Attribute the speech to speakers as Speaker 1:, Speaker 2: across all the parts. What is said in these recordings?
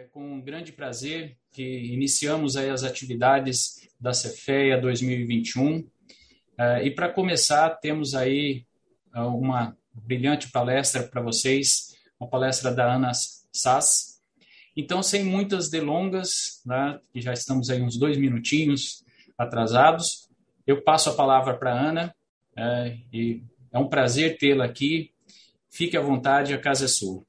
Speaker 1: É com grande prazer que iniciamos aí as atividades da Cefeia 2021. É, e para começar, temos aí é, uma brilhante palestra para vocês, uma palestra da Ana Sass. Então, sem muitas delongas, né, que já estamos aí uns dois minutinhos atrasados, eu passo a palavra para a Ana, é, e é um prazer tê-la aqui. Fique à vontade, a casa é sua.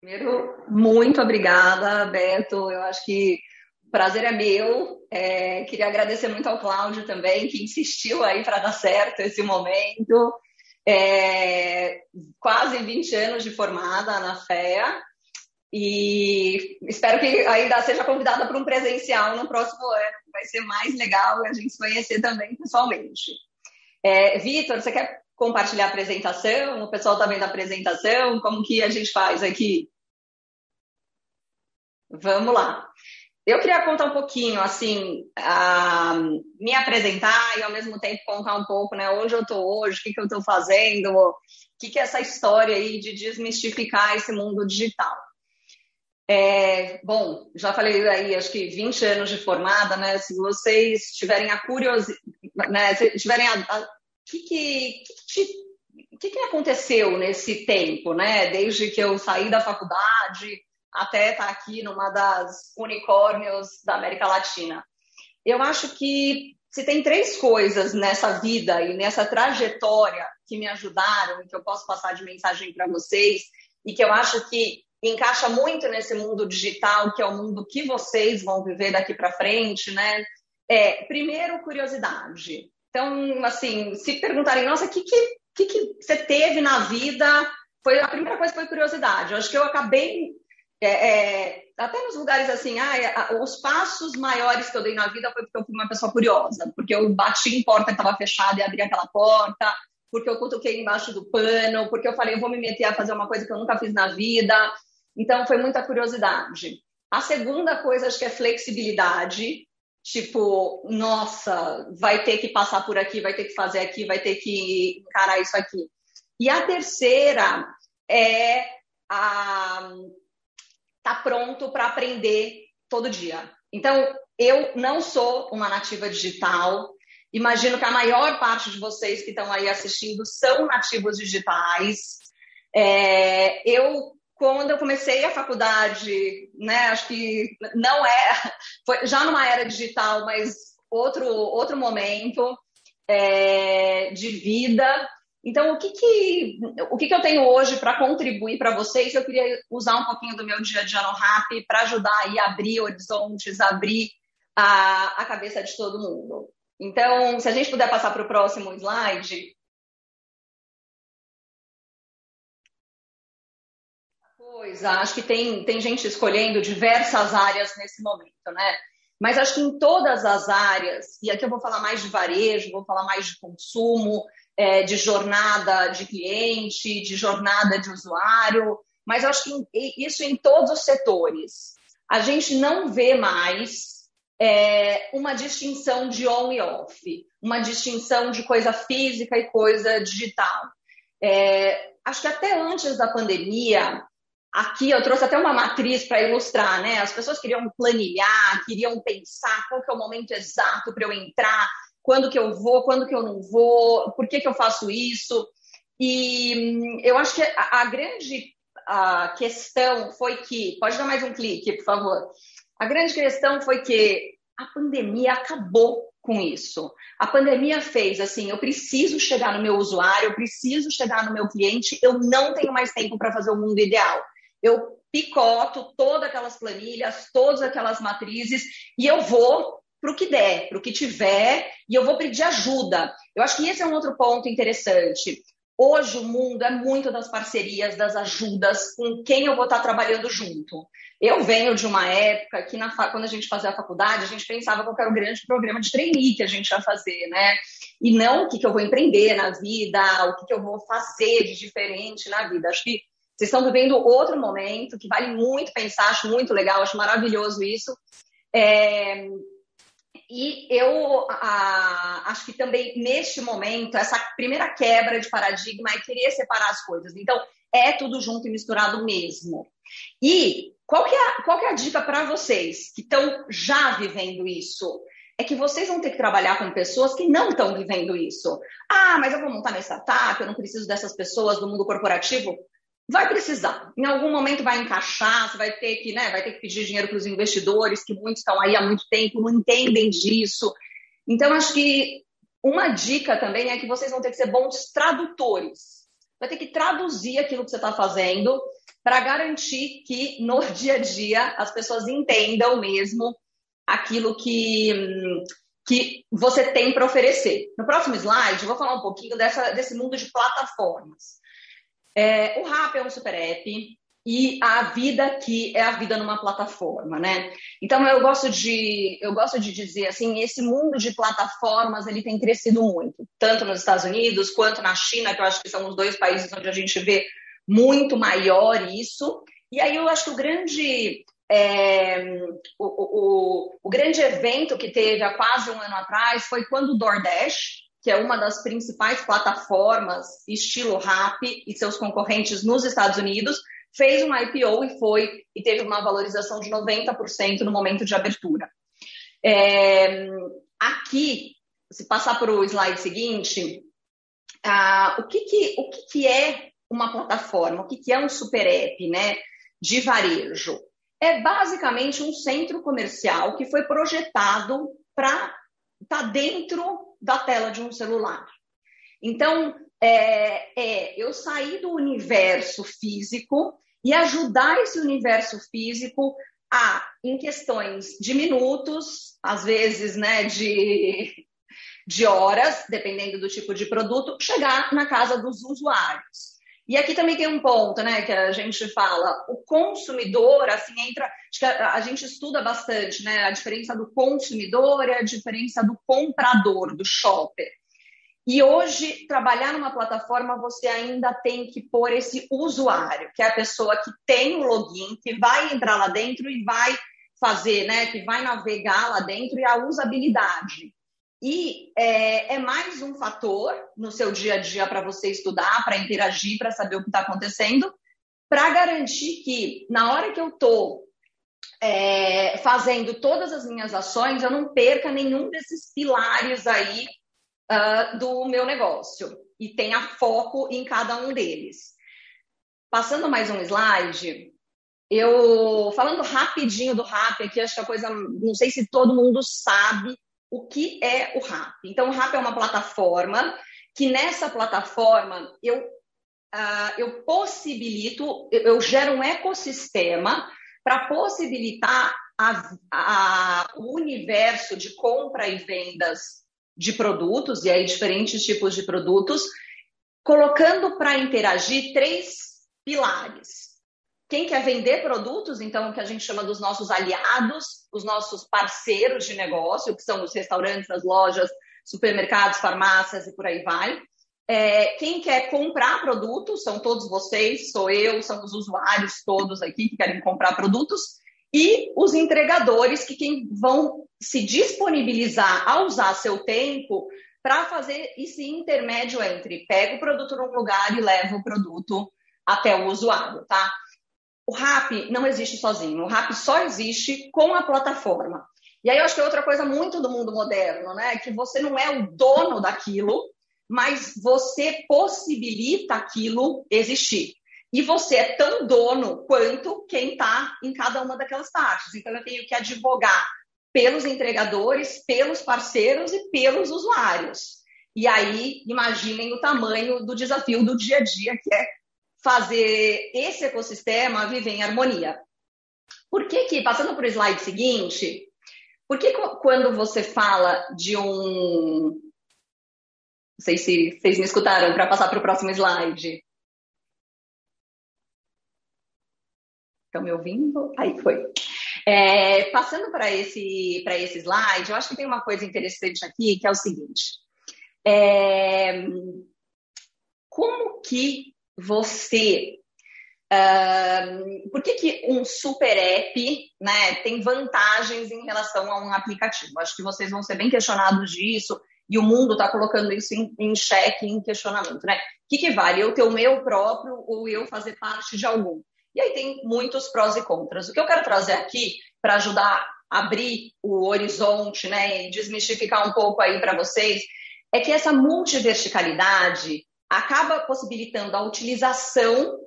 Speaker 2: Primeiro, muito obrigada, Beto. Eu acho que o prazer é meu. É, queria agradecer muito ao Cláudio também, que insistiu aí para dar certo esse momento. É, quase 20 anos de formada na FEA. E espero que ainda seja convidada para um presencial no próximo ano. Vai ser mais legal a gente se conhecer também pessoalmente. É, Vitor, você quer compartilhar a apresentação? O pessoal está vendo a apresentação? Como que a gente faz aqui? Vamos lá. Eu queria contar um pouquinho, assim, me apresentar e ao mesmo tempo contar um pouco, né, onde eu estou hoje, o que, que eu estou fazendo, o que, que é essa história aí de desmistificar esse mundo digital. É, bom, já falei aí, acho que 20 anos de formada, né? Se vocês tiverem a curiosidade, né? Se tiverem a, a que, que, que, que, que aconteceu nesse tempo, né? Desde que eu saí da faculdade até estar aqui numa das unicórnios da América Latina. Eu acho que se tem três coisas nessa vida e nessa trajetória que me ajudaram e que eu posso passar de mensagem para vocês e que eu acho que encaixa muito nesse mundo digital, que é o mundo que vocês vão viver daqui para frente, né? É, primeiro, curiosidade. Então, assim, se perguntarem, nossa, o que, que, que, que você teve na vida? Foi a primeira coisa foi curiosidade. Eu acho que eu acabei é, é, até nos lugares assim, ah, os passos maiores que eu dei na vida foi porque eu fui uma pessoa curiosa, porque eu bati em porta que estava fechada e abri aquela porta, porque eu cutuquei embaixo do pano, porque eu falei, eu vou me meter a fazer uma coisa que eu nunca fiz na vida. Então, foi muita curiosidade. A segunda coisa, acho que é flexibilidade. Tipo, nossa, vai ter que passar por aqui, vai ter que fazer aqui, vai ter que encarar isso aqui. E a terceira é a tá pronto para aprender todo dia. Então, eu não sou uma nativa digital. Imagino que a maior parte de vocês que estão aí assistindo são nativos digitais. É, eu quando eu comecei a faculdade, né, acho que não é, foi já numa era digital, mas outro, outro momento é, de vida. Então, o que, que, o que, que eu tenho hoje para contribuir para vocês? Eu queria usar um pouquinho do meu dia a dia no RAP para ajudar aí a abrir horizontes, abrir a, a cabeça de todo mundo. Então, se a gente puder passar para o próximo slide, coisa, acho que tem, tem gente escolhendo diversas áreas nesse momento, né? Mas acho que em todas as áreas, e aqui eu vou falar mais de varejo, vou falar mais de consumo, é, de jornada de cliente, de jornada de usuário, mas acho que isso em todos os setores. A gente não vê mais é, uma distinção de on e off, uma distinção de coisa física e coisa digital. É, acho que até antes da pandemia, Aqui eu trouxe até uma matriz para ilustrar, né? As pessoas queriam planilhar, queriam pensar qual que é o momento exato para eu entrar, quando que eu vou, quando que eu não vou, por que, que eu faço isso. E hum, eu acho que a, a grande a questão foi que, pode dar mais um clique, por favor. A grande questão foi que a pandemia acabou com isso. A pandemia fez assim, eu preciso chegar no meu usuário, eu preciso chegar no meu cliente, eu não tenho mais tempo para fazer o mundo ideal eu picoto todas aquelas planilhas, todas aquelas matrizes e eu vou para o que der, para o que tiver, e eu vou pedir ajuda. Eu acho que esse é um outro ponto interessante. Hoje o mundo é muito das parcerias, das ajudas, com quem eu vou estar trabalhando junto. Eu venho de uma época que, na, quando a gente fazia a faculdade, a gente pensava qual era o grande programa de trainee que a gente ia fazer, né? E não o que, que eu vou empreender na vida, o que, que eu vou fazer de diferente na vida. Acho que vocês estão vivendo outro momento que vale muito pensar, acho muito legal, acho maravilhoso isso. É, e eu a, acho que também neste momento, essa primeira quebra de paradigma é querer separar as coisas. Então, é tudo junto e misturado mesmo. E qual que é qual que é a dica para vocês que estão já vivendo isso? É que vocês vão ter que trabalhar com pessoas que não estão vivendo isso. Ah, mas eu vou montar minha startup, eu não preciso dessas pessoas do mundo corporativo. Vai precisar. Em algum momento vai encaixar, você vai ter que, né, vai ter que pedir dinheiro para os investidores, que muitos estão aí há muito tempo, não entendem disso. Então, acho que uma dica também é que vocês vão ter que ser bons tradutores. Vai ter que traduzir aquilo que você está fazendo para garantir que no dia a dia as pessoas entendam mesmo aquilo que, que você tem para oferecer. No próximo slide, eu vou falar um pouquinho dessa, desse mundo de plataformas. É, o RAP é um super app, e a vida aqui é a vida numa plataforma, né? Então eu gosto de eu gosto de dizer assim, esse mundo de plataformas ele tem crescido muito, tanto nos Estados Unidos quanto na China, que eu acho que são os dois países onde a gente vê muito maior isso. E aí eu acho que o grande é, o, o, o grande evento que teve há quase um ano atrás foi quando o DoorDash, que é uma das principais plataformas estilo Rap e seus concorrentes nos Estados Unidos, fez uma IPO e foi e teve uma valorização de 90% no momento de abertura. É, aqui, se passar para o slide seguinte, ah, o, que, que, o que, que é uma plataforma? O que, que é um super app né, de varejo? É basicamente um centro comercial que foi projetado para estar tá dentro da tela de um celular. Então, é, é eu sair do universo físico e ajudar esse universo físico a, em questões de minutos, às vezes, né, de, de horas, dependendo do tipo de produto, chegar na casa dos usuários. E aqui também tem um ponto, né, que a gente fala, o consumidor, assim, entra, a gente estuda bastante, né, a diferença do consumidor e a diferença do comprador, do shopper. E hoje, trabalhar numa plataforma, você ainda tem que pôr esse usuário, que é a pessoa que tem o login, que vai entrar lá dentro e vai fazer, né? Que vai navegar lá dentro e a usabilidade. E é, é mais um fator no seu dia a dia para você estudar, para interagir, para saber o que está acontecendo, para garantir que na hora que eu estou é, fazendo todas as minhas ações, eu não perca nenhum desses pilares aí uh, do meu negócio e tenha foco em cada um deles. Passando mais um slide, eu falando rapidinho do RAP aqui, acho que a coisa, não sei se todo mundo sabe o que é o RAP. Então, o RAP é uma plataforma que nessa plataforma eu, uh, eu possibilito, eu, eu gero um ecossistema para possibilitar a, a, o universo de compra e vendas de produtos, e aí diferentes tipos de produtos, colocando para interagir três pilares. Quem quer vender produtos, então, que a gente chama dos nossos aliados, os nossos parceiros de negócio, que são os restaurantes, as lojas, supermercados, farmácias e por aí vai. É, quem quer comprar produtos, são todos vocês, sou eu, são os usuários todos aqui que querem comprar produtos e os entregadores que quem vão se disponibilizar a usar seu tempo para fazer esse intermédio entre pega o produto num lugar e leva o produto até o usuário, tá? O RAP não existe sozinho, o RAP só existe com a plataforma. E aí eu acho que é outra coisa muito do mundo moderno, né? Que você não é o dono daquilo, mas você possibilita aquilo existir. E você é tão dono quanto quem está em cada uma daquelas partes. Então, eu tenho que advogar pelos entregadores, pelos parceiros e pelos usuários. E aí, imaginem o tamanho do desafio do dia a dia, que é fazer esse ecossistema viver em harmonia. Por que que, passando para o slide seguinte, por que quando você fala de um... Não sei se vocês me escutaram para passar para o próximo slide. Estão me ouvindo? Aí foi. É, passando para esse, esse slide, eu acho que tem uma coisa interessante aqui, que é o seguinte. É, como que você... Por que, que um super app né, tem vantagens em relação a um aplicativo? Acho que vocês vão ser bem questionados disso e o mundo está colocando isso em, em xeque, em questionamento, né? O que, que vale? Eu ter o meu próprio ou eu fazer parte de algum? E aí tem muitos prós e contras. O que eu quero trazer aqui para ajudar a abrir o horizonte, né, e desmistificar um pouco aí para vocês, é que essa multiverticalidade acaba possibilitando a utilização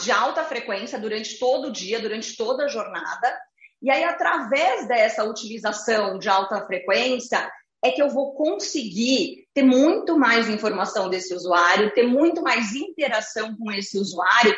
Speaker 2: de alta frequência durante todo o dia, durante toda a jornada. E aí, através dessa utilização de alta frequência, é que eu vou conseguir ter muito mais informação desse usuário, ter muito mais interação com esse usuário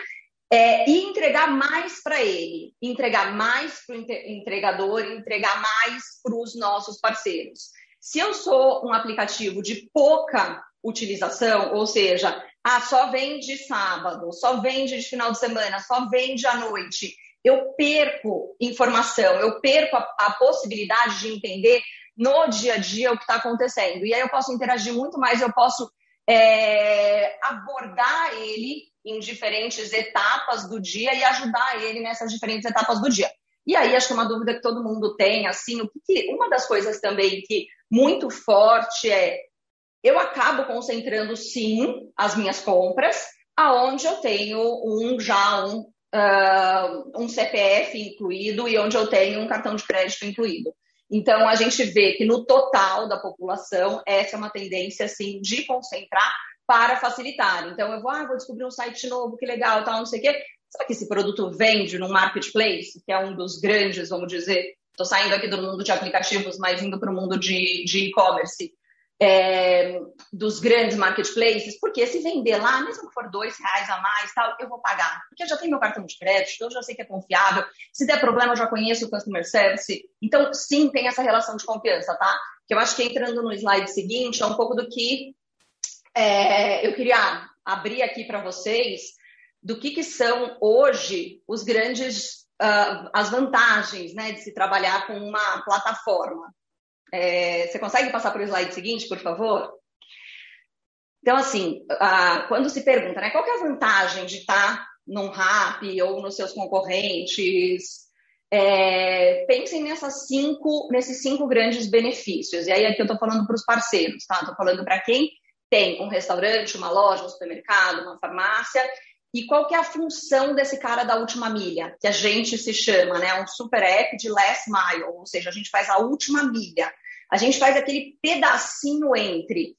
Speaker 2: é, e entregar mais para ele, entregar mais para o entregador, entregar mais para os nossos parceiros. Se eu sou um aplicativo de pouca utilização, ou seja, ah, só vende sábado, só vende de final de semana, só vende à noite, eu perco informação, eu perco a, a possibilidade de entender no dia a dia o que está acontecendo. E aí eu posso interagir muito mais, eu posso é, abordar ele em diferentes etapas do dia e ajudar ele nessas diferentes etapas do dia. E aí acho que é uma dúvida que todo mundo tem, assim, o que, uma das coisas também que muito forte é eu acabo concentrando sim as minhas compras aonde eu tenho um já um, uh, um CPF incluído e onde eu tenho um cartão de crédito incluído. Então, a gente vê que no total da população, essa é uma tendência, assim, de concentrar para facilitar. Então, eu vou, ah, vou descobrir um site novo, que legal, tal, não sei o quê. Será que esse produto vende no marketplace, que é um dos grandes, vamos dizer, estou saindo aqui do mundo de aplicativos, mas indo para o mundo de e-commerce é, dos grandes marketplaces, porque se vender lá, mesmo que for dois reais a mais, tal, eu vou pagar. Porque eu já tenho meu cartão de crédito, eu já sei que é confiável. Se der problema, eu já conheço o customer service. Então, sim, tem essa relação de confiança, tá? Que eu acho que entrando no slide seguinte, é um pouco do que é, eu queria abrir aqui para vocês do que, que são hoje os grandes uh, as vantagens né, de se trabalhar com uma plataforma. É, você consegue passar para o slide seguinte, por favor? Então, assim, quando se pergunta, né, qual é a vantagem de estar num RAP ou nos seus concorrentes, é, pensem nessas cinco, nesses cinco grandes benefícios. E aí aqui eu estou falando para os parceiros, tá? Estou falando para quem tem um restaurante, uma loja, um supermercado, uma farmácia. E qual que é a função desse cara da última milha, que a gente se chama, né? Um super app de last mile, ou seja, a gente faz a última milha. A gente faz aquele pedacinho entre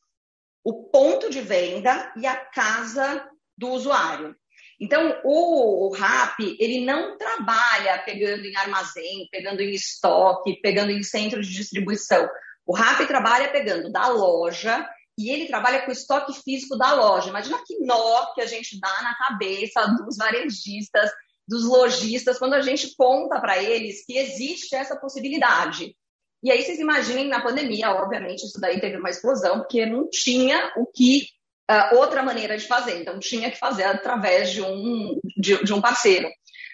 Speaker 2: o ponto de venda e a casa do usuário. Então, o, o RAP, ele não trabalha pegando em armazém, pegando em estoque, pegando em centro de distribuição. O RAP trabalha pegando da loja e ele trabalha com o estoque físico da loja. Imagina que nó que a gente dá na cabeça dos varejistas, dos lojistas, quando a gente conta para eles que existe essa possibilidade. E aí vocês imaginem na pandemia, obviamente, isso daí teve uma explosão, porque não tinha o que uh, outra maneira de fazer, então tinha que fazer através de um, de, de um parceiro.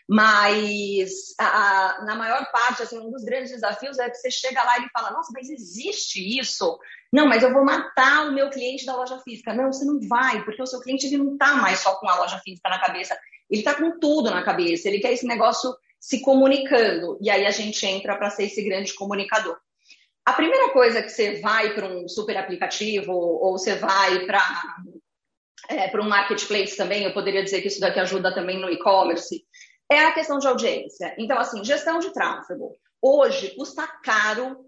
Speaker 2: Mas a, na maior parte, assim, um dos grandes desafios é que você chega lá e fala, nossa, mas existe isso? Não, mas eu vou matar o meu cliente da loja física. Não, você não vai, porque o seu cliente ele não está mais só com a loja física na cabeça, ele está com tudo na cabeça, ele quer esse negócio se comunicando. E aí a gente entra para ser esse grande comunicador. A primeira coisa que você vai para um super aplicativo ou você vai para é, para um marketplace também, eu poderia dizer que isso daqui ajuda também no e-commerce, é a questão de audiência. Então, assim, gestão de tráfego. Hoje custa caro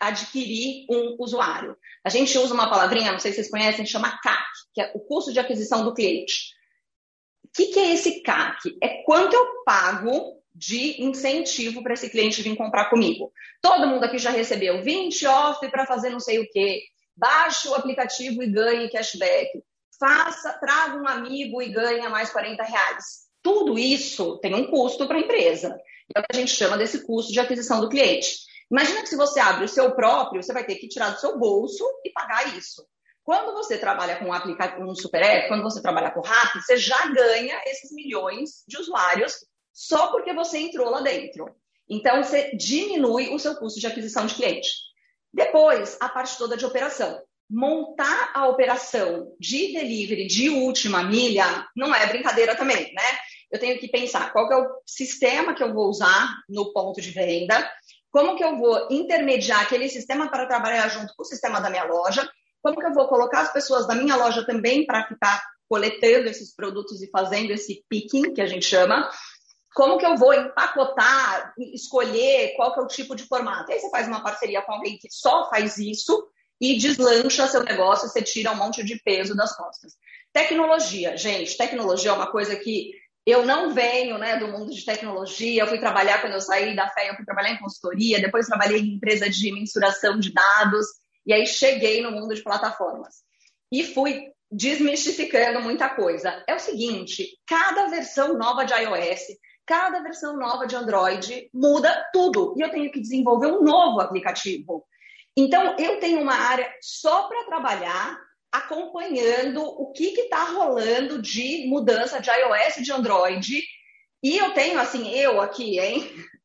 Speaker 2: adquirir um usuário. A gente usa uma palavrinha, não sei se vocês conhecem, chama CAC, que é o custo de aquisição do cliente. O que, que é esse CAC? É quanto eu pago de incentivo para esse cliente vir comprar comigo. Todo mundo aqui já recebeu 20 off para fazer não sei o quê. Baixe o aplicativo e ganhe cashback. Faça, traga um amigo e ganha mais 40 reais. Tudo isso tem um custo para a empresa. É o que a gente chama desse custo de aquisição do cliente. Imagina que se você abre o seu próprio, você vai ter que tirar do seu bolso e pagar isso. Quando você trabalha com um, aplicativo, um super app, quando você trabalha com o RAP, você já ganha esses milhões de usuários só porque você entrou lá dentro. Então, você diminui o seu custo de aquisição de cliente. Depois, a parte toda de operação. Montar a operação de delivery de última milha não é brincadeira também, né? Eu tenho que pensar qual é o sistema que eu vou usar no ponto de venda, Como que eu vou intermediar aquele sistema para trabalhar junto com o sistema da minha loja? Como que eu vou colocar as pessoas da minha loja também para ficar coletando esses produtos e fazendo esse picking, que a gente chama? Como que eu vou empacotar, escolher qual que é o tipo de formato? E aí você faz uma parceria com alguém que só faz isso e deslancha seu negócio, você tira um monte de peso das costas. Tecnologia, gente, tecnologia é uma coisa que eu não venho né, do mundo de tecnologia, eu fui trabalhar quando eu saí da FEA, eu fui trabalhar em consultoria, depois trabalhei em empresa de mensuração de dados, e aí cheguei no mundo de plataformas. E fui desmistificando muita coisa. É o seguinte, cada versão nova de iOS, cada versão nova de Android muda tudo, e eu tenho que desenvolver um novo aplicativo. Então, eu tenho uma área só para trabalhar acompanhando o que está rolando de mudança de iOS e de Android. E eu tenho, assim, eu aqui, hein?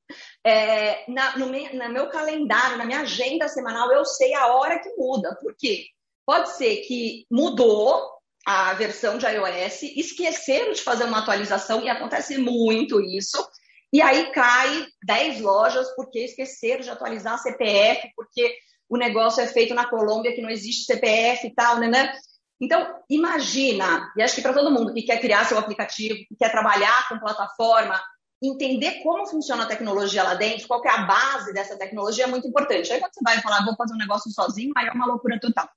Speaker 2: É, na, no, meu, no meu calendário, na minha agenda semanal, eu sei a hora que muda. Por quê? Pode ser que mudou a versão de iOS, esqueceram de fazer uma atualização, e acontece muito isso. E aí cai 10 lojas porque esqueceram de atualizar a CPF, porque o negócio é feito na Colômbia, que não existe CPF e tal, né? né? Então, imagina, e acho que para todo mundo que quer criar seu aplicativo, que quer trabalhar com plataforma, entender como funciona a tecnologia lá dentro, qual é a base dessa tecnologia é muito importante. Aí quando você vai falar, vou fazer um negócio sozinho, aí é uma loucura total.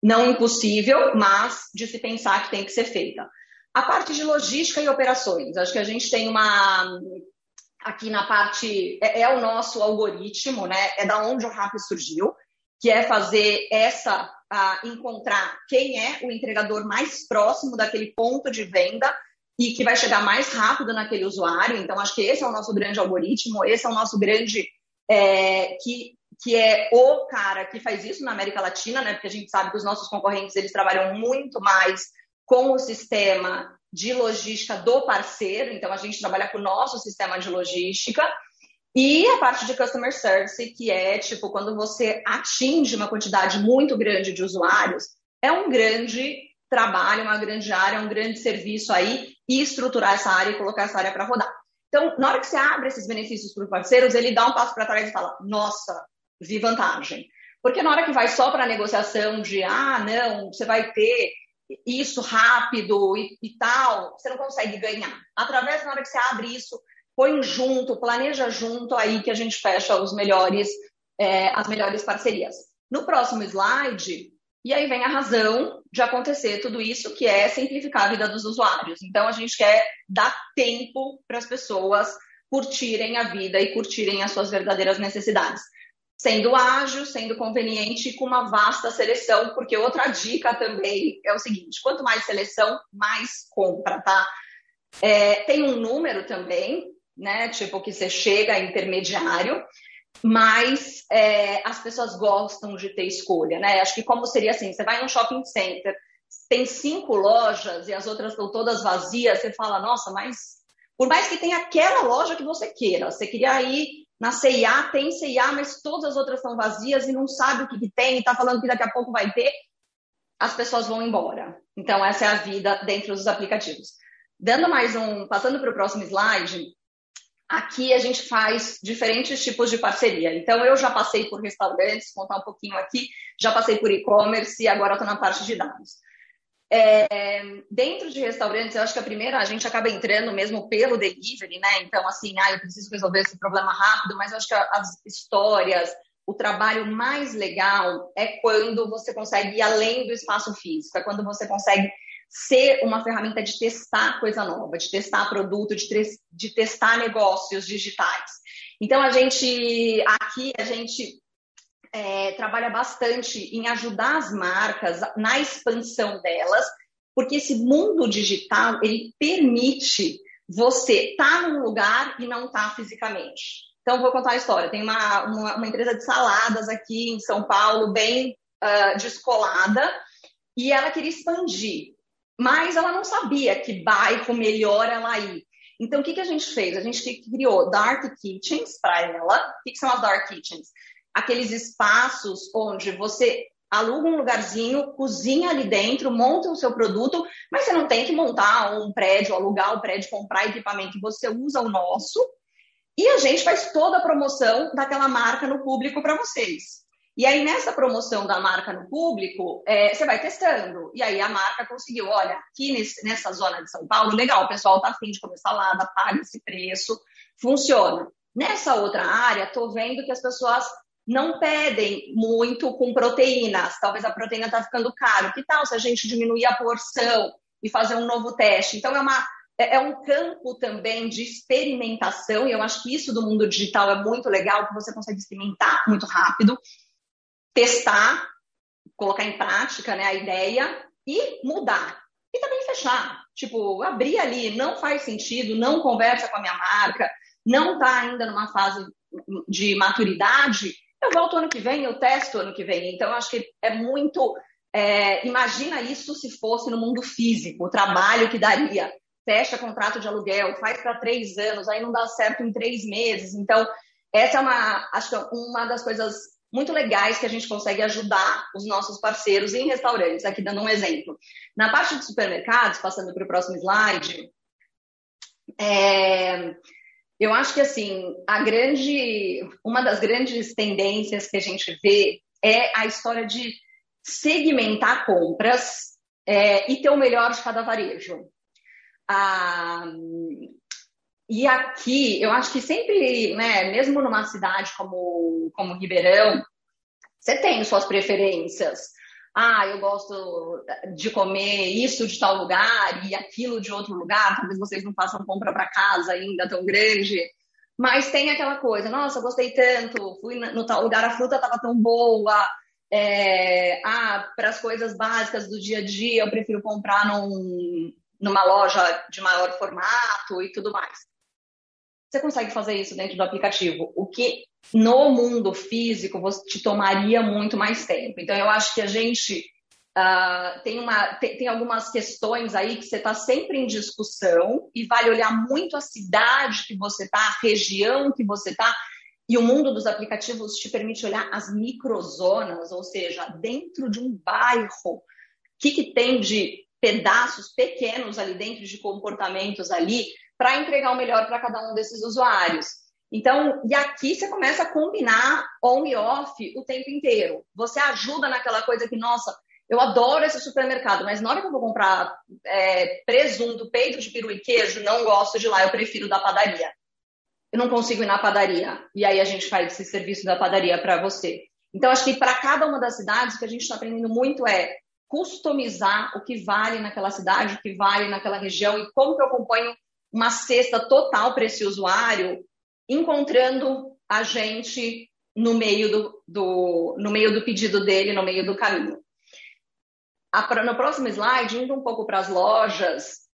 Speaker 2: Não impossível, mas de se pensar que tem que ser feita. A parte de logística e operações. Acho que a gente tem uma aqui na parte é, é, o nosso algoritmo, né? É da onde o RAP surgiu, que é fazer essa encontrar quem é o entregador mais próximo daquele ponto de venda e que vai chegar mais rápido naquele usuário. Então, acho que esse é o nosso grande algoritmo, esse é o nosso grande é, que que é o cara que faz isso na América Latina, né? Porque a gente sabe que os nossos concorrentes eles trabalham muito mais com o sistema de logística do parceiro, então a gente trabalha com o nosso sistema de logística, e a parte de customer service, que é tipo quando você atinge uma quantidade muito grande de usuários, é um grande trabalho, uma grande área, um grande serviço aí, e estruturar essa área e colocar essa área para rodar. Então, na hora que você abre esses benefícios para os parceiros, ele dá um passo para trás e fala: nossa, vi vantagem. Porque na hora que vai só para a negociação de, ah, não, você vai ter isso rápido e, e, tal, você não consegue ganhar. Através na hora que você abre isso, põe junto, planeja junto, aí que a gente fecha os melhores, é, as melhores parcerias. No próximo slide, e aí vem a razão de acontecer tudo isso, que é simplificar a vida dos usuários. Então, a gente quer dar tempo para as pessoas curtirem a vida e curtirem as suas verdadeiras necessidades sendo ágil, sendo conveniente e com uma vasta seleção, porque outra dica também é o seguinte: quanto mais seleção, mais compra, tá? É, tem um número também, né? Tipo, que você chega intermediário, mas é, as pessoas gostam de ter escolha, né? Acho que como seria assim: você vai num shopping center, tem cinco lojas e as outras estão todas vazias, você fala, nossa, mas por mais que tenha aquela loja que você queira, você queria ir na CIA tem CIA, mas todas as outras estão vazias e não sabe o que, que tem e está falando que daqui a pouco vai ter, as pessoas vão embora. Então, essa é a vida dentro dos aplicativos. Dando mais um, passando para o próximo slide, aqui a gente faz diferentes tipos de parceria. Então, eu já passei por restaurantes, contar um pouquinho aqui, já passei por e-commerce e agora estou na parte de dados. É, dentro de restaurantes, eu acho que a primeira, a gente acaba entrando mesmo pelo delivery, né? Então, assim, ah, eu preciso resolver esse problema rápido, mas eu acho que as histórias, o trabalho mais legal é quando você consegue ir além do espaço físico, é quando você consegue ser uma ferramenta de testar coisa nova, de testar produto, de, de testar negócios digitais. Então, a gente, aqui, a gente é, trabalha bastante em ajudar as marcas na expansão delas, porque esse mundo digital ele permite você estar tá num lugar e não estar tá fisicamente. Então, vou contar a história. Tem uma, uma, uma, empresa de saladas aqui em São Paulo, bem uh, descolada, e ela queria expandir, mas ela não sabia que bairro melhor ela ir. Então, o que, que a gente fez? A gente criou Dark Kitchens para ela. O que, que são as Dark Kitchens? Aqueles espaços onde você aluga um lugarzinho, cozinha ali dentro, monta o seu produto, mas você não tem que montar um prédio, alugar o um prédio, comprar equipamento, você usa o nosso E a gente faz toda a promoção daquela marca no público para vocês. E aí, nessa promoção da marca no público, é, você vai testando. E aí, a marca conseguiu: olha, aqui nesse, nessa zona de São Paulo, legal, o pessoal está afim de comer salada, paga esse preço, funciona. Nessa outra área, estou vendo que as pessoas não pedem muito com proteínas. Talvez a proteína está ficando caro. Que tal se a gente diminuir a porção e fazer um novo teste? Então, é uma é, é um campo também de experimentação, e eu acho que isso do mundo digital é muito legal, que você consegue experimentar muito rápido, testar, colocar em prática né, a ideia e mudar. E também fechar. Tipo, abrir ali, não faz sentido, não conversa com a minha marca, não está ainda numa fase de maturidade, eu volto ano que vem, eu testo ano que vem. Então, acho que é muito. É, imagina isso se fosse no mundo físico, o trabalho que daria fecha contrato de aluguel, faz para três anos, aí não dá certo em três meses. Então, essa é uma, acho que é uma das coisas muito legais que a gente consegue ajudar os nossos parceiros em restaurantes. Aqui dando um exemplo. Na parte de supermercados, passando para o próximo slide, é, eu acho que assim a grande, uma das grandes tendências que a gente vê é a história de segmentar compras é, e ter o melhor de cada varejo. Ah, e aqui, eu acho que sempre, né, mesmo numa cidade como, como Ribeirão, você tem suas preferências. Ah, eu gosto de comer isso de tal lugar e aquilo de outro lugar. Talvez vocês não façam compra para casa ainda tão grande. Mas tem aquela coisa, nossa, gostei tanto, fui no tal lugar, a fruta estava tão boa. É, ah, para as coisas básicas do dia a dia, eu prefiro comprar num, numa loja de maior formato e tudo mais. Você consegue fazer isso dentro do aplicativo, o que no mundo físico te tomaria muito mais tempo. Então, eu acho que a gente uh, tem, uma, tem, tem, algumas questões aí que você está sempre em discussão e vale olhar muito a cidade que você está, a região que você está. E o mundo dos aplicativos te permite olhar as microzonas, ou seja, dentro de um bairro, o que, que tem de pedaços pequenos ali dentro de comportamentos ali para entregar o melhor para cada um desses usuários. Então, e aqui você começa a combinar on e off o tempo inteiro. Você ajuda naquela coisa que, nossa, eu adoro esse supermercado, mas na hora que eu vou comprar é, presunto, peito de peru e queijo, não gosto de lá, eu prefiro da padaria. Eu não consigo ir na padaria. E aí a gente faz esse serviço da padaria para você. Então, acho que para cada uma das cidades, o que a gente está aprendendo muito é customizar o que vale naquela cidade, o que vale naquela região e como que eu acompanho uma cesta total para esse usuário, encontrando a gente no meio do, do, no meio do pedido dele, no meio do caminho. A, no próximo slide, indo um pouco para as lojas,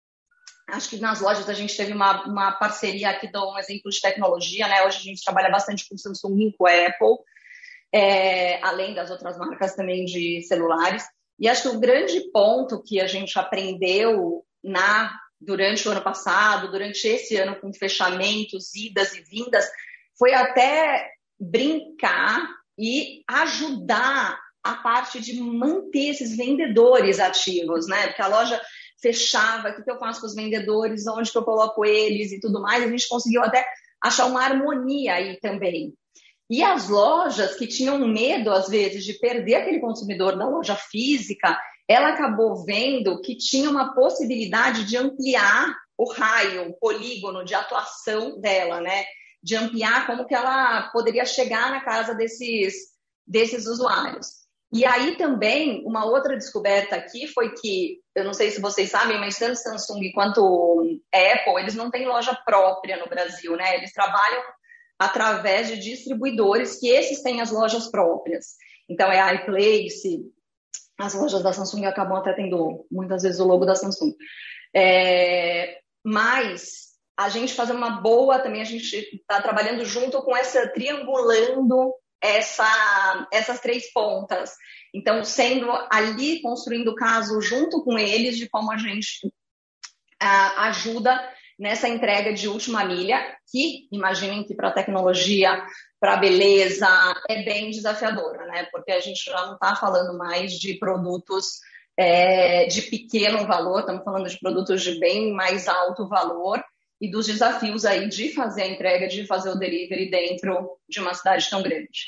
Speaker 2: acho que nas lojas a gente teve uma, uma parceria aqui, dou um exemplo de tecnologia, né? Hoje a gente trabalha bastante com Samsung e com Apple, é, além das outras marcas também de celulares. E acho que o grande ponto que a gente aprendeu na durante o ano passado, durante esse ano com fechamentos, idas e vindas, foi até brincar e ajudar a parte de manter esses vendedores ativos, né? Porque a loja fechava, o que eu faço com os vendedores, onde que eu coloco eles e tudo mais, a gente conseguiu até achar uma harmonia aí também. E as lojas que tinham medo, às vezes, de perder aquele consumidor da loja física, ela acabou vendo que tinha uma possibilidade de ampliar o raio, o polígono de atuação dela, né? De ampliar como que ela poderia chegar na casa desses, desses usuários. E aí também, uma outra descoberta aqui foi que, eu não sei se vocês sabem, mas tanto Samsung quanto Apple, eles não têm loja própria no Brasil, né? Eles trabalham através de distribuidores que esses têm as lojas próprias. Então, é a iPlace, as lojas da Samsung acabam até tendo muitas vezes o logo da Samsung. É, mas a gente fazer uma boa também, a gente está trabalhando junto com essa, triangulando essa, essas três pontas. Então, sendo ali construindo o caso junto com eles, de como a gente ajuda nessa entrega de última milha, que imaginem que para a tecnologia, para beleza, é bem desafiadora, né? Porque a gente já não está falando mais de produtos é, de pequeno valor, estamos falando de produtos de bem mais alto valor. e dos desafios aí de fazer a entrega, de fazer o delivery dentro de uma cidade tão grande.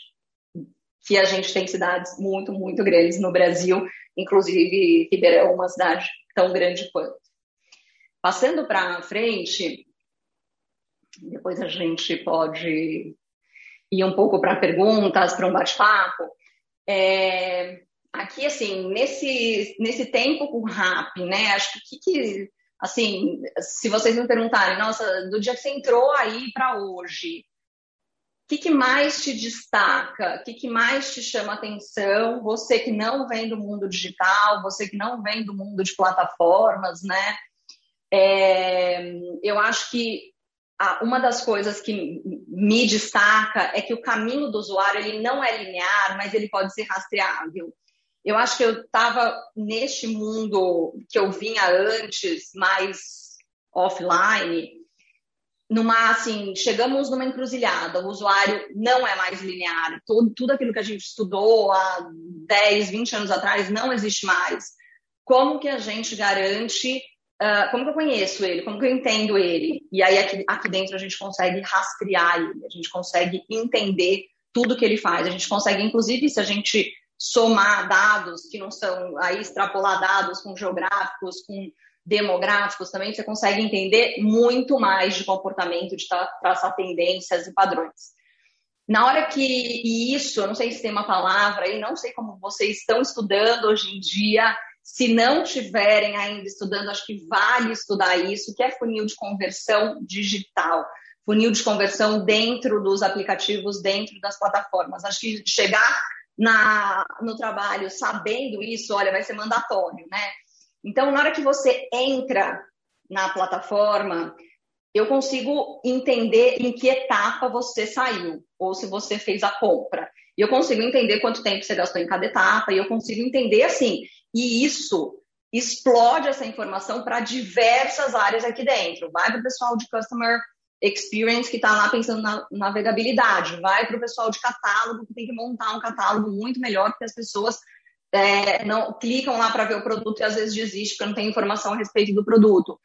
Speaker 2: Que a gente tem cidades muito, muito grandes no Brasil, inclusive Ribeirão, uma cidade tão grande quanto. Passando para frente, depois a gente pode ir um pouco para perguntas, para um bate-papo. É, aqui, assim, nesse, nesse tempo com o RAP, né, acho que, que, assim, se vocês me perguntarem, nossa, do dia que você entrou aí para hoje, o que, que, mais te destaca? O que, que, mais te chama atenção? Você que não vem do mundo digital, você que não vem do mundo de plataformas, né? É, eu acho que uma das coisas que me destaca é que o caminho do usuário ele não é linear, mas ele pode ser rastreável. Eu acho que eu estava neste mundo que eu vinha antes, mais offline, numa assim, chegamos numa encruzilhada, o usuário não é mais linear, tudo, tudo aquilo que a gente estudou há 10, 20 anos atrás não existe mais. Como que a gente garante, uh, como que eu conheço ele, como que eu entendo ele? E aí aqui, aqui dentro a gente consegue rastrear ele, a gente consegue entender tudo que ele faz, a gente consegue, inclusive, se a gente somar dados que não são aí extrapolar dados com geográficos, com demográficos também, você consegue entender muito mais de comportamento, de traçar tendências e padrões. Na hora que e isso, eu não sei se tem uma palavra aí, não sei como vocês estão estudando hoje em dia, se não tiverem ainda estudando, acho que vale estudar isso, que é funil de conversão digital, funil de conversão dentro dos aplicativos, dentro das plataformas. Acho que chegar na, no trabalho sabendo isso, olha, vai ser mandatório, né? Então, na hora que você entra na plataforma, eu consigo entender em que etapa você saiu, ou se você fez a compra. E eu consigo entender quanto tempo você gastou em cada etapa, e eu consigo entender assim. E isso explode essa informação para diversas áreas aqui dentro. Vai para o pessoal de Customer Experience que está lá pensando na navegabilidade, vai para o pessoal de catálogo que tem que montar um catálogo muito melhor, porque as pessoas é, não clicam lá para ver o produto e às vezes desiste porque não tem informação a respeito do produto.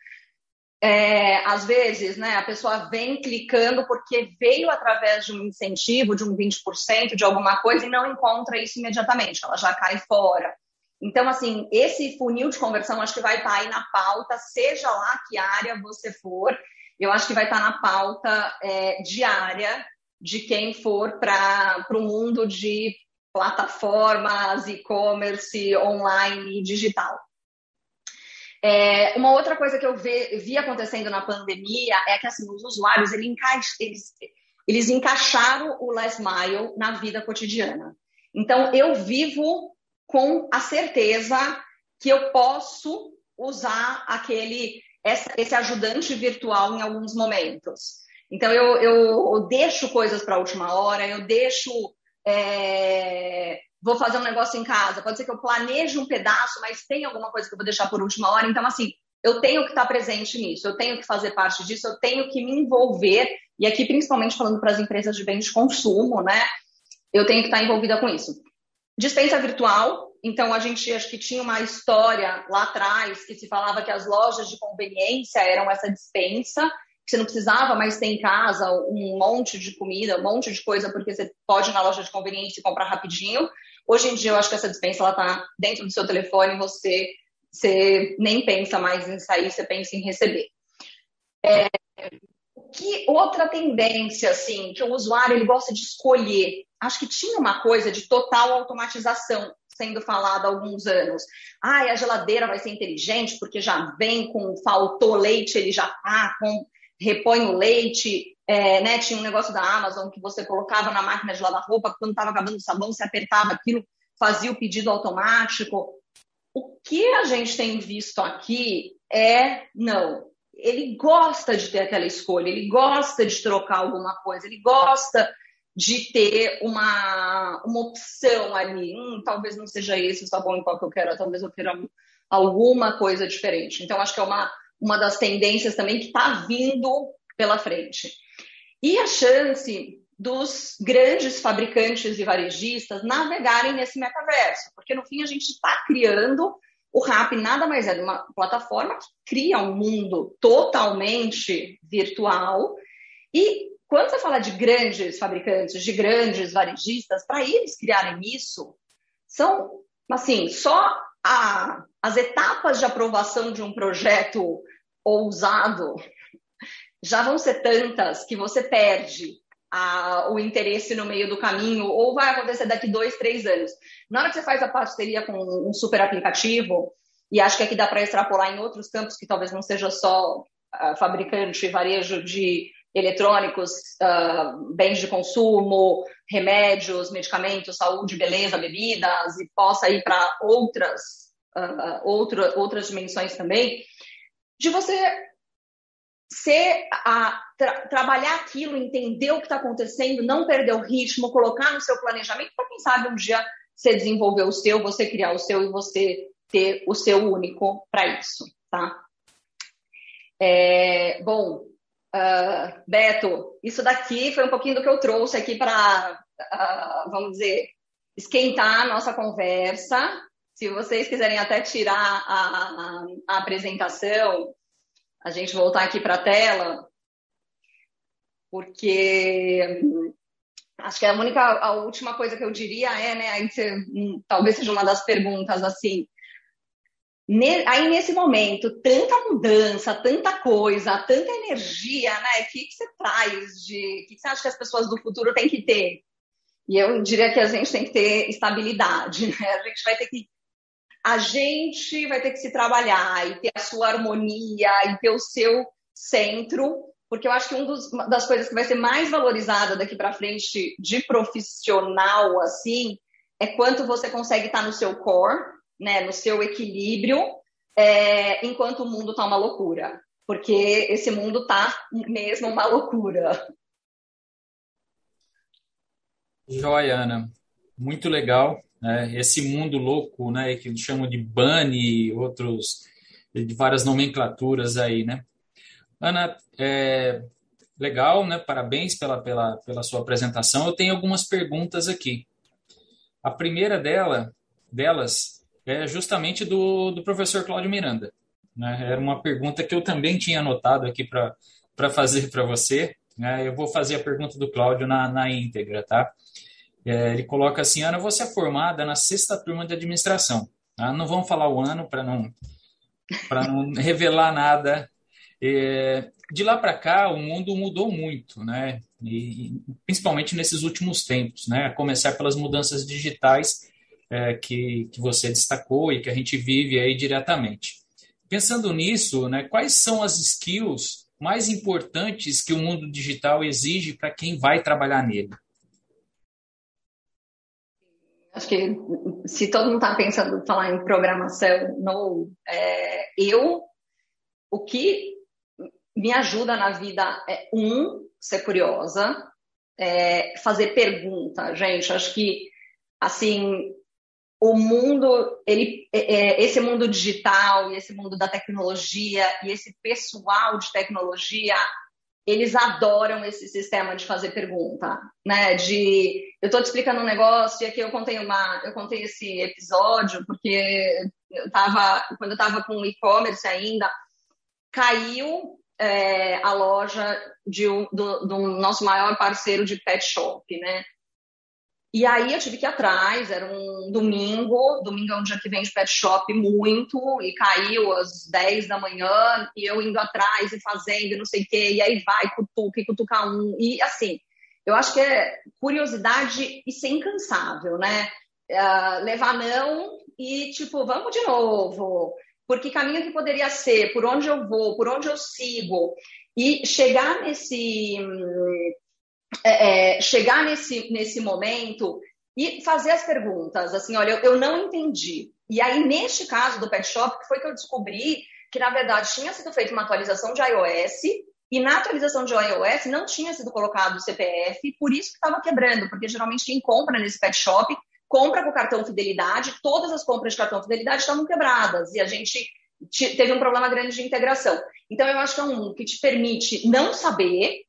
Speaker 2: É, às vezes, né, a pessoa vem clicando porque veio através de um incentivo, de um 20% de alguma coisa e não encontra isso imediatamente, ela já cai fora. Então, assim, esse funil de conversão acho que vai estar tá aí na pauta, seja lá que área você for, eu acho que vai estar tá na pauta é, diária de quem for para o mundo de plataformas, e-commerce, online e digital. É, uma outra coisa que eu vi, vi, acontecendo na pandemia é que assim, os usuários eles, eles, eles encaixaram o last mile na vida cotidiana. Então, eu vivo com a certeza que eu posso usar aquele esse ajudante virtual em alguns momentos. Então, eu, eu, eu deixo coisas para a última hora, eu deixo é, vou fazer um negócio em casa, pode ser que eu planeje um pedaço, mas tem alguma coisa que eu vou deixar por última hora. Então, assim, eu tenho que estar presente nisso, eu tenho que fazer parte disso, eu tenho que me envolver, e aqui principalmente falando para as empresas de bens de consumo, né? Eu tenho que estar envolvida com isso. Dispensa virtual, então a gente acho que tinha uma história lá atrás que se falava que as lojas de conveniência eram essa dispensa, que você não precisava mais ter em casa um monte de comida, um monte de coisa, porque você pode ir na loja de conveniência e comprar rapidinho. Hoje em dia, eu acho que essa dispensa ela está dentro do seu telefone, você, você nem pensa mais em sair, você pensa em receber. É, que outra tendência, assim, que o usuário ele gosta de escolher? Acho que tinha uma coisa de total automatização sendo falada há alguns anos. Ah, a geladeira vai ser inteligente porque já vem com faltou leite, ele já tá com repõe o leite, é, né? Tinha um negócio da Amazon que você colocava na máquina de lavar roupa, quando estava acabando o sabão, você apertava aquilo, fazia o pedido automático. O que a gente tem visto aqui é, não, ele gosta de ter aquela escolha, ele gosta de trocar alguma coisa, ele gosta de ter uma, uma opção ali. Hum, talvez não seja esse o sabão em qual que eu quero, talvez eu queira alguma coisa diferente. Então, acho que é uma, uma das tendências também que está vindo pela frente. E a chance dos grandes fabricantes e varejistas navegarem nesse metaverso, porque no fim a gente está criando O RAP nada mais é de uma plataforma que cria um mundo totalmente virtual. E quando você fala de grandes fabricantes, de grandes varejistas, para eles criarem isso, são, assim, só a, as etapas de aprovação de um projeto ousado já vão ser tantas que você perde a, o interesse no meio do caminho, ou vai acontecer daqui dois, três anos. Na hora que você faz a parceria com um super aplicativo, e acho que aqui dá para extrapolar em outros campos que talvez não seja só uh, fabricante e varejo de eletrônicos, uh, bens de consumo, remédios, medicamentos, saúde, beleza, bebidas, e possa ir para outras, uh, outra, outras dimensões também, de você ser a, tra, trabalhar aquilo, entender o que está acontecendo, não perder o ritmo, colocar no seu planejamento, para quem sabe um dia você desenvolver o seu, você criar o seu e você ter o seu único para isso, tá? É, bom, uh, Beto, isso daqui foi um pouquinho do que eu trouxe aqui para, uh, ah, vamos dizer, esquentar a nossa conversa. Se vocês quiserem até tirar a, a, a apresentação, a gente voltar aqui para a tela, porque acho que a única, a última coisa que eu diria é, né, aí você, hum, talvez seja uma das perguntas assim, aí nesse momento, tanta mudança, tanta coisa, tanta energia, né? O que, que você traz de. O que, que você acha que as pessoas do futuro têm que ter? E eu diria que a gente tem que ter estabilidade, né? A gente vai ter que. A gente vai ter que se trabalhar e ter a sua harmonia e ter o seu centro, porque eu acho que uma das coisas que vai ser mais valorizada daqui para frente de profissional, assim, é quanto você consegue estar no seu core, né, no seu equilíbrio, é, enquanto o mundo está uma loucura. Porque esse mundo está mesmo uma loucura.
Speaker 1: Joia, Ana. Muito legal. Né? Esse mundo louco, né, que chamam de bunny, outros, de várias nomenclaturas aí, né? Ana, é, legal, né? Parabéns pela, pela, pela sua apresentação. Eu tenho algumas perguntas aqui. A primeira dela, delas é justamente do, do professor Cláudio Miranda. Né? Era uma pergunta que eu também tinha anotado aqui para fazer para você. Né? Eu vou fazer a pergunta do Cláudio na, na íntegra, tá? É, ele coloca assim, Ana, você é formada na sexta turma de administração. Tá? Não vamos falar o ano para não, não revelar nada. É, de lá para cá, o mundo mudou muito, né? E, principalmente nesses últimos tempos, né? A começar pelas mudanças digitais é, que, que você destacou e que a gente vive aí diretamente. Pensando nisso, né, quais são as skills mais importantes que o mundo digital exige para quem vai trabalhar nele?
Speaker 2: Acho que se todo mundo está pensando em falar em programação, no, é, eu, o que me ajuda na vida é, um, ser curiosa, é, fazer pergunta. Gente, acho que, assim, o mundo, ele, é, é, esse mundo digital e esse mundo da tecnologia e esse pessoal de tecnologia, eles adoram esse sistema de fazer pergunta, né? De eu estou te explicando um negócio e aqui eu contei uma, eu contei esse episódio porque eu tava quando eu estava com e-commerce ainda, caiu é, a loja de do, do nosso maior parceiro de pet shop, né? E aí eu tive que ir atrás, era um domingo, domingo é um dia que vende pet shop muito, e caiu às 10 da manhã, e eu indo atrás e fazendo, não sei o quê, e aí vai, cutuca e cutuca um, e assim, eu acho que é curiosidade e ser incansável, né? Uh, levar não e tipo, vamos de novo, porque caminho que poderia ser, por onde eu vou, por onde eu sigo, e chegar nesse é, é, chegar nesse, nesse momento e fazer as perguntas, assim, olha, eu, eu não entendi. E aí, neste caso do Pet Shop, que foi que eu descobri que, na verdade, tinha sido feita uma atualização de iOS e na atualização de iOS não tinha sido colocado o CPF, por isso que estava quebrando, porque geralmente quem compra nesse Pet Shop compra com cartão fidelidade, todas as compras de cartão fidelidade estavam quebradas e a gente teve um problema grande de integração. Então, eu acho que é um que te permite não saber,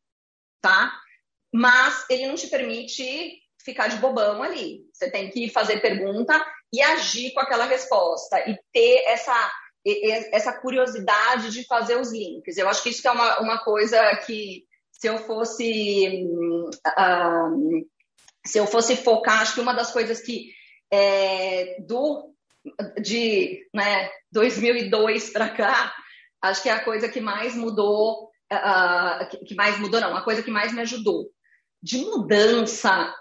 Speaker 2: tá? Mas ele não te permite ficar de bobão ali. Você tem que fazer pergunta e agir com aquela resposta e ter essa, essa curiosidade de fazer os links. Eu acho que isso é uma, uma coisa que, se eu fosse. Uh, se eu fosse focar, acho que uma das coisas que é, do de né, 2002 para cá, acho que é a coisa que mais mudou, uh, que mais mudou não, a coisa que mais me ajudou. De mudança,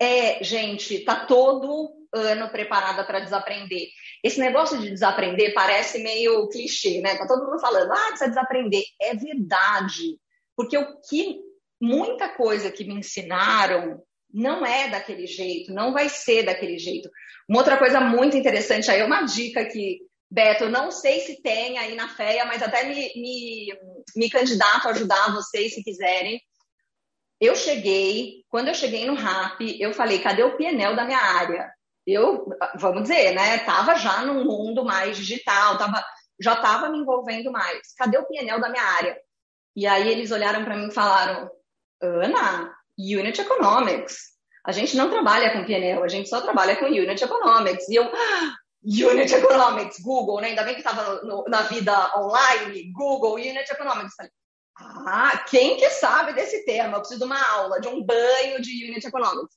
Speaker 2: é, gente, tá todo ano preparada para desaprender. Esse negócio de desaprender parece meio clichê, né? Tá todo mundo falando, ah, precisa desaprender. É verdade. Porque o que muita coisa que me ensinaram não é daquele jeito, não vai ser daquele jeito. Uma outra coisa muito interessante aí, uma dica que, Beto, não sei se tem aí na FEA, mas até me, me, me candidato a ajudar vocês se quiserem. Eu cheguei, quando eu cheguei no RAP, eu falei, cadê o PNL da minha área? Eu, vamos dizer, né, tava já num mundo mais digital, tava, já estava me envolvendo mais. Cadê o PNL da minha área? E aí eles olharam para mim e falaram, Ana, Unit Economics. A gente não trabalha com PNL, a gente só trabalha com Unit Economics. E eu, ah, Unit Economics, Google, né? Ainda bem que estava na vida online, Google, Unit Economics. Ah, quem que sabe desse tema? Eu preciso de uma aula, de um banho de Unit Economics.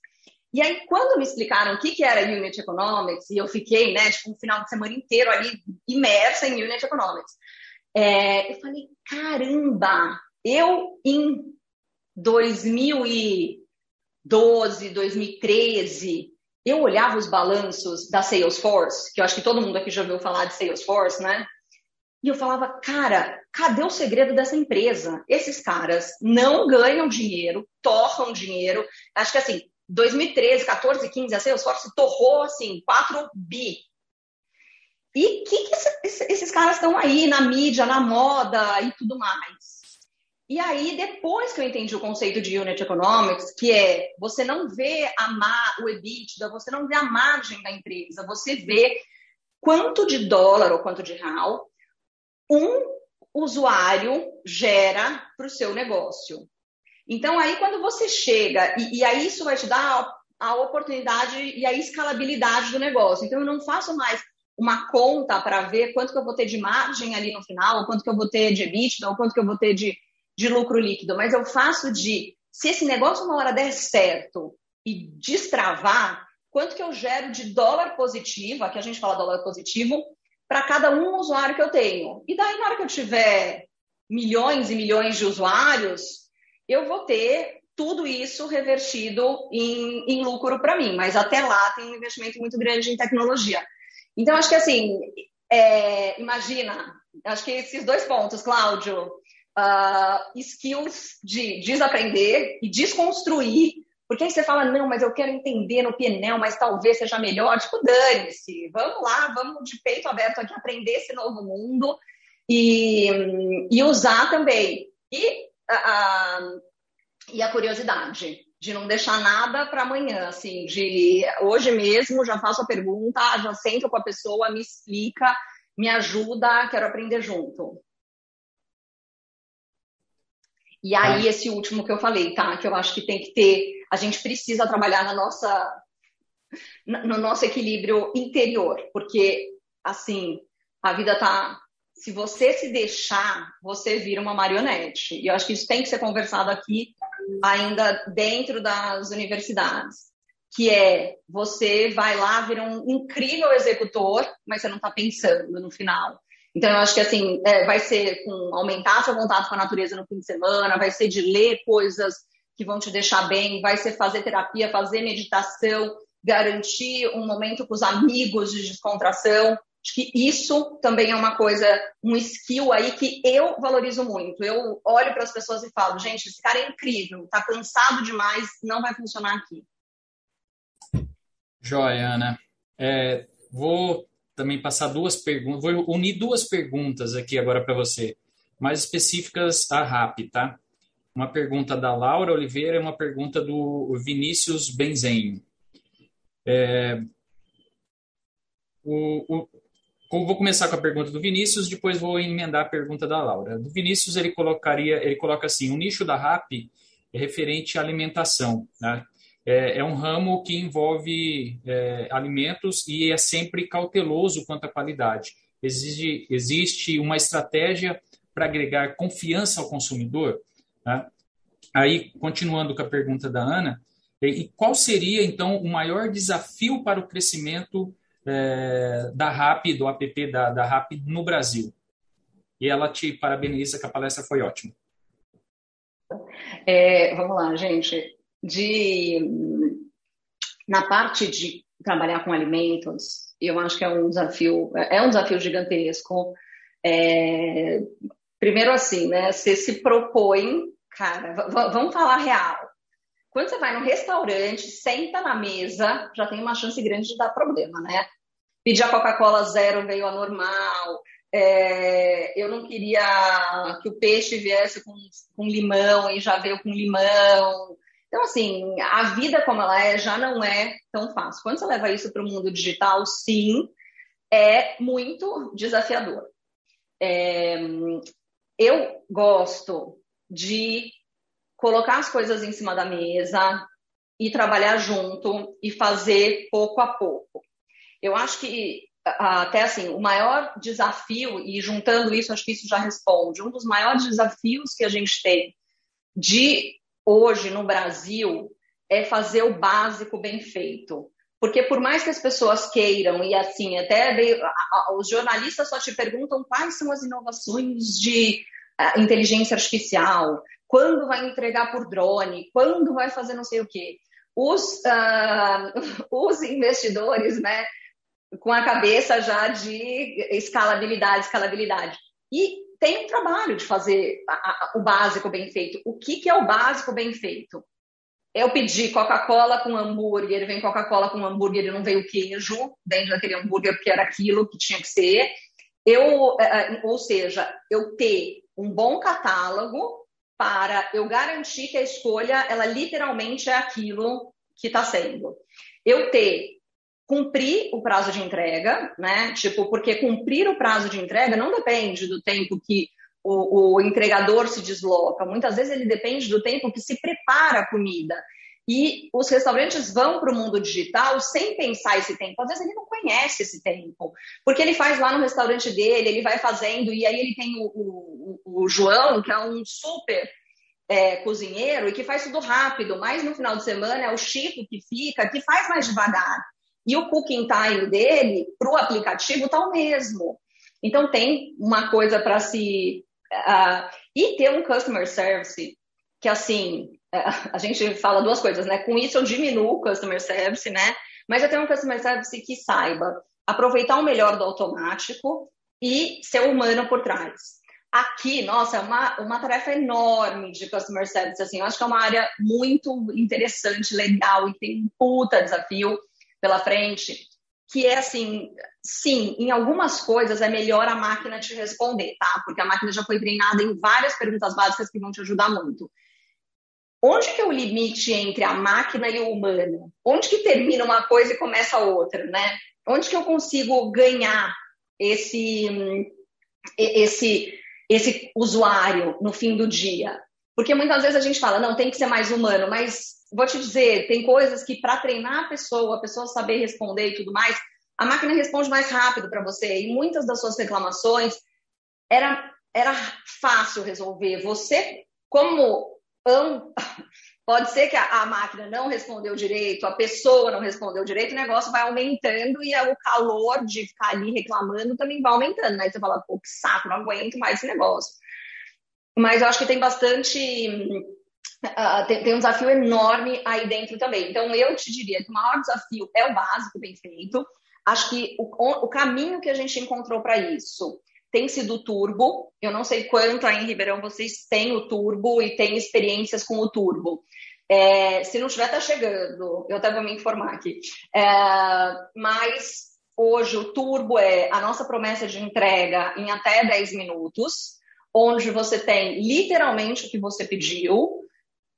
Speaker 2: E aí, quando me explicaram o que, que era Unit Economics, e eu fiquei, né, tipo, um final de semana inteiro ali imersa em Unit Economics, é, eu falei, caramba, eu em 2012, 2013, eu olhava os balanços da Salesforce, que eu acho que todo mundo aqui já ouviu falar de Salesforce, né? E eu falava, cara, cadê o segredo dessa empresa? Esses caras não ganham dinheiro, torram dinheiro. Acho que assim, 2013, 14, 15, a Salesforce torrou assim, 4 bi. E que, que esse, esses caras estão aí na mídia, na moda e tudo mais? E aí, depois que eu entendi o conceito de Unit Economics, que é você não vê a ma, o EBITDA, você não vê a margem da empresa, você vê quanto de dólar ou quanto de real um usuário gera para o seu negócio. Então, aí, quando você chega, e, e aí isso vai te dar a, a oportunidade e a escalabilidade do negócio. Então, eu não faço mais uma conta para ver quanto que eu vou ter de margem ali no final, ou quanto que eu vou ter de EBITDA, ou quanto que eu vou ter de de lucro líquido, mas eu faço de se esse negócio uma hora der certo e destravar, quanto que eu gero de dólar positivo, aqui a gente fala dólar positivo, para cada um usuário que eu tenho. E daí, na hora que eu tiver milhões e milhões de usuários, eu vou ter tudo isso revertido em, em lucro para mim. Mas até lá tem um investimento muito grande em tecnologia. Então, acho que assim, é, imagina, acho que esses dois pontos, Cláudio, uh, skills de desaprender e desconstruir, porque aí você fala, não, mas eu quero entender no PNL, mas talvez seja melhor. Tipo, dane-se, vamos lá, vamos de peito aberto aqui aprender esse novo mundo e, e usar também. E, uh, e a curiosidade de não deixar nada para amanhã, assim, de hoje mesmo já faço a pergunta, já sento com a pessoa, me explica, me ajuda, quero aprender junto. E aí, tá. esse último que eu falei, tá? Que eu acho que tem que ter. A gente precisa trabalhar na nossa, no nosso equilíbrio interior, porque, assim, a vida tá. Se você se deixar, você vira uma marionete. E eu acho que isso tem que ser conversado aqui, ainda dentro das universidades. Que é você vai lá, vira um incrível executor, mas você não está pensando no final. Então, eu acho que assim, é, vai ser com aumentar seu contato com a natureza no fim de semana, vai ser de ler coisas que vão te deixar bem, vai ser fazer terapia, fazer meditação, garantir um momento com os amigos de descontração. Acho que isso também é uma coisa, um skill aí que eu valorizo muito. Eu olho para as pessoas e falo, gente, esse cara é incrível, tá cansado demais, não vai funcionar aqui.
Speaker 1: Joia, Ana. É, vou também passar duas perguntas, vou unir duas perguntas aqui agora para você, mais específicas a RAP, tá? Uma pergunta da Laura Oliveira e uma pergunta do Vinícius Benzenho. É, o, o, vou começar com a pergunta do Vinícius, depois vou emendar a pergunta da Laura. Do Vinícius ele colocaria, ele coloca assim, o nicho da RAP é referente à alimentação, né? é, é um ramo que envolve é, alimentos e é sempre cauteloso quanto à qualidade. Existe, existe uma estratégia para agregar confiança ao consumidor? Né? Aí, continuando com a pergunta da Ana, e qual seria, então, o maior desafio para o crescimento é, da RAP, do app da, da RAP no Brasil? E ela te parabeniza que a palestra foi ótima.
Speaker 2: É, vamos lá, gente. De, na parte de trabalhar com alimentos, eu acho que é um desafio, é um desafio gigantesco. É, primeiro assim, né? Você se propõe, cara, vamos falar real. Quando você vai no restaurante, senta na mesa, já tem uma chance grande de dar problema, né? Pedir a Coca-Cola zero veio a normal. É, eu não queria que o peixe viesse com, com limão e já veio com limão. Então, assim, a vida como ela é já não é tão fácil. Quando você leva isso para o mundo digital, sim, é muito desafiador. É, eu gosto de colocar as coisas em cima da mesa e trabalhar junto e fazer pouco a pouco. Eu acho que até assim, o maior desafio, e juntando isso, acho que isso já responde, um dos maiores desafios que a gente tem de hoje no Brasil é fazer o básico bem feito. Porque por mais que as pessoas queiram, e assim, até os jornalistas só te perguntam quais são as inovações de inteligência artificial, quando vai entregar por drone, quando vai fazer não sei o quê. Os, uh, os investidores, né, com a cabeça já de escalabilidade, escalabilidade. E tem um trabalho de fazer a, a, o básico bem feito. O que, que é o básico bem feito? Eu pedi Coca-Cola com hambúrguer, vem Coca-Cola com hambúrguer e não veio queijo dentro daquele hambúrguer porque era aquilo que tinha que ser. Eu, é, é, ou seja, eu ter um bom catálogo para eu garantir que a escolha, ela literalmente é aquilo que está sendo. Eu ter cumprir o prazo de entrega, né? Tipo, porque cumprir o prazo de entrega não depende do tempo que o, o entregador se desloca. Muitas vezes ele depende do tempo que se prepara a comida. E os restaurantes vão para o mundo digital sem pensar esse tempo. Às vezes ele não conhece esse tempo, porque ele faz lá no restaurante dele, ele vai fazendo, e aí ele tem o, o, o João, que é um super é, cozinheiro e que faz tudo rápido, mas no final de semana é o Chico que fica, que faz mais devagar. E o cooking time dele para o aplicativo está o mesmo. Então tem uma coisa para se. Uh, e ter um customer service que assim, a gente fala duas coisas, né? Com isso eu diminuo o customer service, né? Mas eu tenho um customer service que saiba aproveitar o melhor do automático e ser humano por trás. Aqui, nossa, é uma, uma tarefa enorme de customer service, assim, eu acho que é uma área muito interessante, legal e tem um puta desafio pela frente, que é assim, sim, em algumas coisas é melhor a máquina te responder, tá? Porque a máquina já foi treinada em várias perguntas básicas que vão te ajudar muito. Onde que é o limite entre a máquina e o humano? Onde que termina uma coisa e começa a outra, né? Onde que eu consigo ganhar esse esse esse usuário no fim do dia? Porque muitas vezes a gente fala, não, tem que ser mais humano, mas vou te dizer, tem coisas que para treinar a pessoa, a pessoa saber responder e tudo mais, a máquina responde mais rápido para você. E muitas das suas reclamações era, era fácil resolver. Você, como pode ser que a, a, máquina não respondeu direito, a pessoa não respondeu direito, o negócio vai aumentando e o calor de ficar ali reclamando também vai aumentando. Aí você fala, pô, que saco, não aguento mais esse negócio. Mas eu acho que tem bastante Uh, tem, tem, um desafio enorme aí dentro também. Então, eu te diria que o maior desafio é o básico bem feito. Acho que o, o caminho que a gente encontrou para isso tem sido o turbo. Eu não sei quanto aí em Ribeirão vocês têm o turbo e têm experiências com o turbo. É, se não tiver, tá chegando. Eu até vou me informar aqui. É, mas hoje o turbo é a nossa promessa de entrega em até 10 minutos, onde você tem literalmente o que você pediu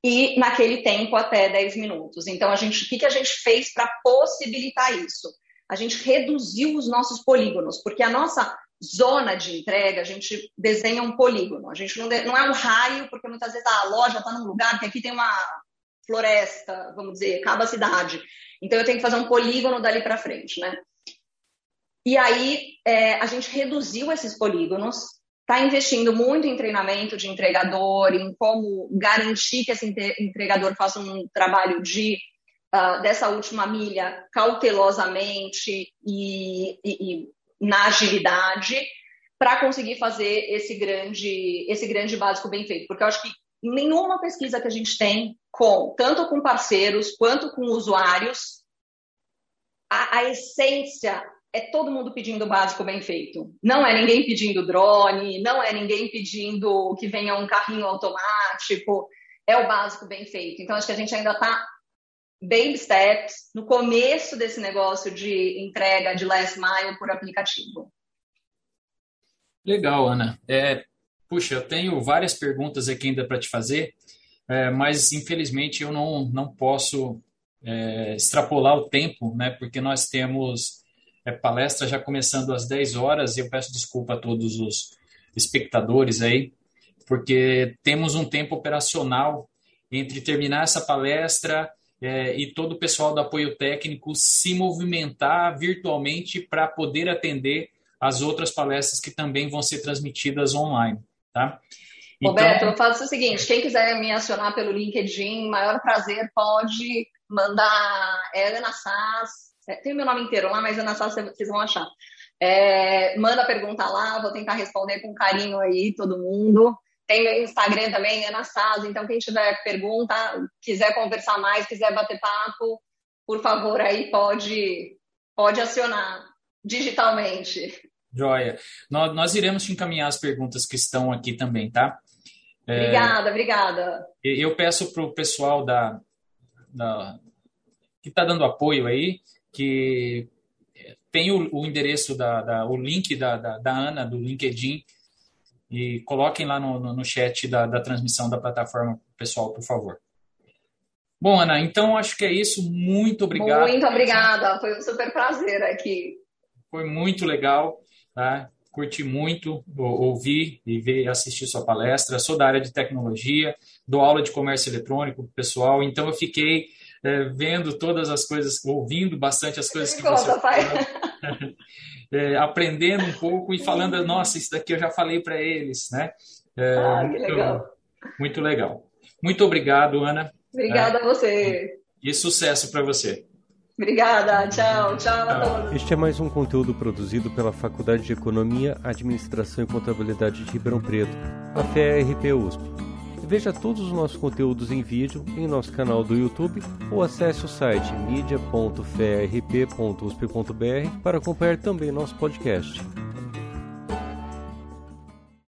Speaker 2: e naquele tempo até 10 minutos. Então, a gente, o que, que a gente fez para possibilitar isso? A gente reduziu os nossos polígonos, porque a nossa zona de entrega, a gente desenha um polígono. A gente não, não é um raio, porque muitas vezes a loja está num lugar que aqui tem uma floresta, vamos dizer, acaba a cidade. Então eu tenho que fazer um polígono dali para frente, né? E aí é, a gente reduziu esses polígonos, está investindo muito em treinamento de entregador, em como garantir que esse entregador faça um trabalho de uh, dessa última milha cautelosamente e, e, e na agilidade para conseguir fazer esse grande esse grande básico bem feito, porque eu acho que nenhuma pesquisa que a gente tem com tanto com parceiros quanto com usuários a, a essência é todo mundo pedindo o básico bem feito. Não é ninguém pedindo drone, não é ninguém pedindo que venha um carrinho automático, é o básico bem feito. Então, acho que a gente ainda está baby steps no começo desse negócio de entrega de last mile por aplicativo.
Speaker 1: Legal, Ana. É, puxa, eu tenho várias perguntas aqui ainda para te fazer, é, mas infelizmente eu não, não posso é, extrapolar o tempo, né? Porque nós temos é, palestra já começando às 10 horas e eu peço desculpa a todos os espectadores aí, porque temos um tempo operacional entre terminar essa palestra é, e todo o pessoal do apoio técnico se movimentar virtualmente para poder atender as outras palestras que também vão ser transmitidas online, tá?
Speaker 2: Então, Roberto, eu faço o seguinte, quem quiser me acionar pelo LinkedIn, maior prazer, pode mandar é Ana Sass, é, tem o meu nome inteiro lá, mas Ana Sass vocês vão achar. É, manda pergunta lá, vou tentar responder com carinho aí todo mundo. Tem meu Instagram também, Ana Sass, então quem tiver pergunta, quiser conversar mais, quiser bater papo, por favor, aí pode, pode acionar digitalmente.
Speaker 1: Joia. Nós, nós iremos te encaminhar as perguntas que estão aqui também, tá?
Speaker 2: É, obrigada, obrigada.
Speaker 1: Eu peço para o pessoal da, da, que está dando apoio aí, que tem o, o endereço, da, da, o link da, da, da, Ana, do LinkedIn, e coloquem lá no, no, no chat da, da transmissão da plataforma pessoal, por favor. Bom, Ana, então acho que é isso. Muito obrigado.
Speaker 2: Muito obrigada. Foi um super prazer aqui.
Speaker 1: Foi muito legal. Tá? Curti muito ouvir e ver assistir sua palestra. Sou da área de tecnologia, dou aula de comércio eletrônico pro pessoal, então eu fiquei é, vendo todas as coisas, ouvindo bastante as coisas que conta, você fala, é, aprendendo um pouco e falando, nossa, isso daqui eu já falei para eles, né?
Speaker 2: É, ah, muito, legal.
Speaker 1: Muito legal. Muito obrigado, Ana.
Speaker 2: Obrigada a você.
Speaker 1: E sucesso para você.
Speaker 2: Obrigada, tchau, tchau a todos.
Speaker 3: Este é mais um conteúdo produzido pela Faculdade de Economia, Administração e Contabilidade de Ribeirão Preto, a FERP USP. Veja todos os nossos conteúdos em vídeo em nosso canal do YouTube ou acesse o site media.ferp.usp.br para acompanhar também nosso podcast.